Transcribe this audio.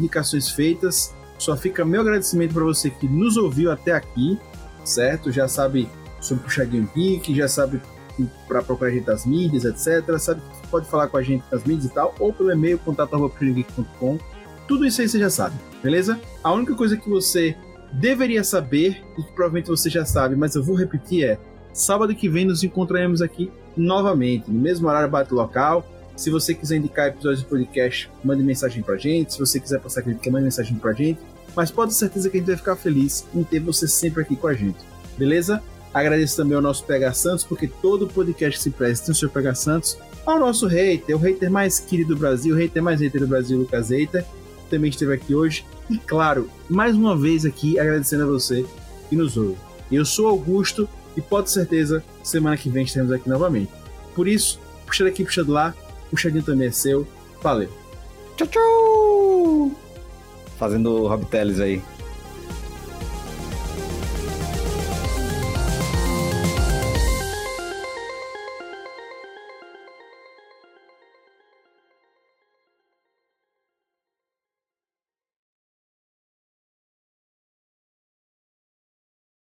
indicações feitas. Só fica meu agradecimento para você que nos ouviu até aqui, certo? Já sabe sobre Puxadinho Geek, já sabe para procurar a gente nas mídias, etc. Sabe que pode falar com a gente nas mídias e tal, ou pelo e-mail contato.puxadinhogeek.com. Tudo isso aí você já sabe, beleza? A única coisa que você deveria saber, e que provavelmente você já sabe, mas eu vou repetir, é sábado que vem nos encontraremos aqui novamente, no mesmo horário bate local. Se você quiser indicar episódios do podcast, mande mensagem pra gente. Se você quiser passar crítica, mande mensagem pra gente. Mas pode ter certeza que a gente vai ficar feliz em ter você sempre aqui com a gente. Beleza? Agradeço também ao nosso PH Santos, porque todo podcast que se presta tem o seu PH Santos. Ao nosso hater, o hater mais querido do Brasil, o hater mais hater do Brasil, Lucas Eita, também esteve aqui hoje. E claro, mais uma vez aqui agradecendo a você que nos ouve. Eu sou Augusto e pode certeza, semana que vem estaremos aqui novamente. Por isso, puxa daqui, puxa de lá, puxadinho também é seu. Valeu. Tchau, tchau! Fazendo Rob Teles aí.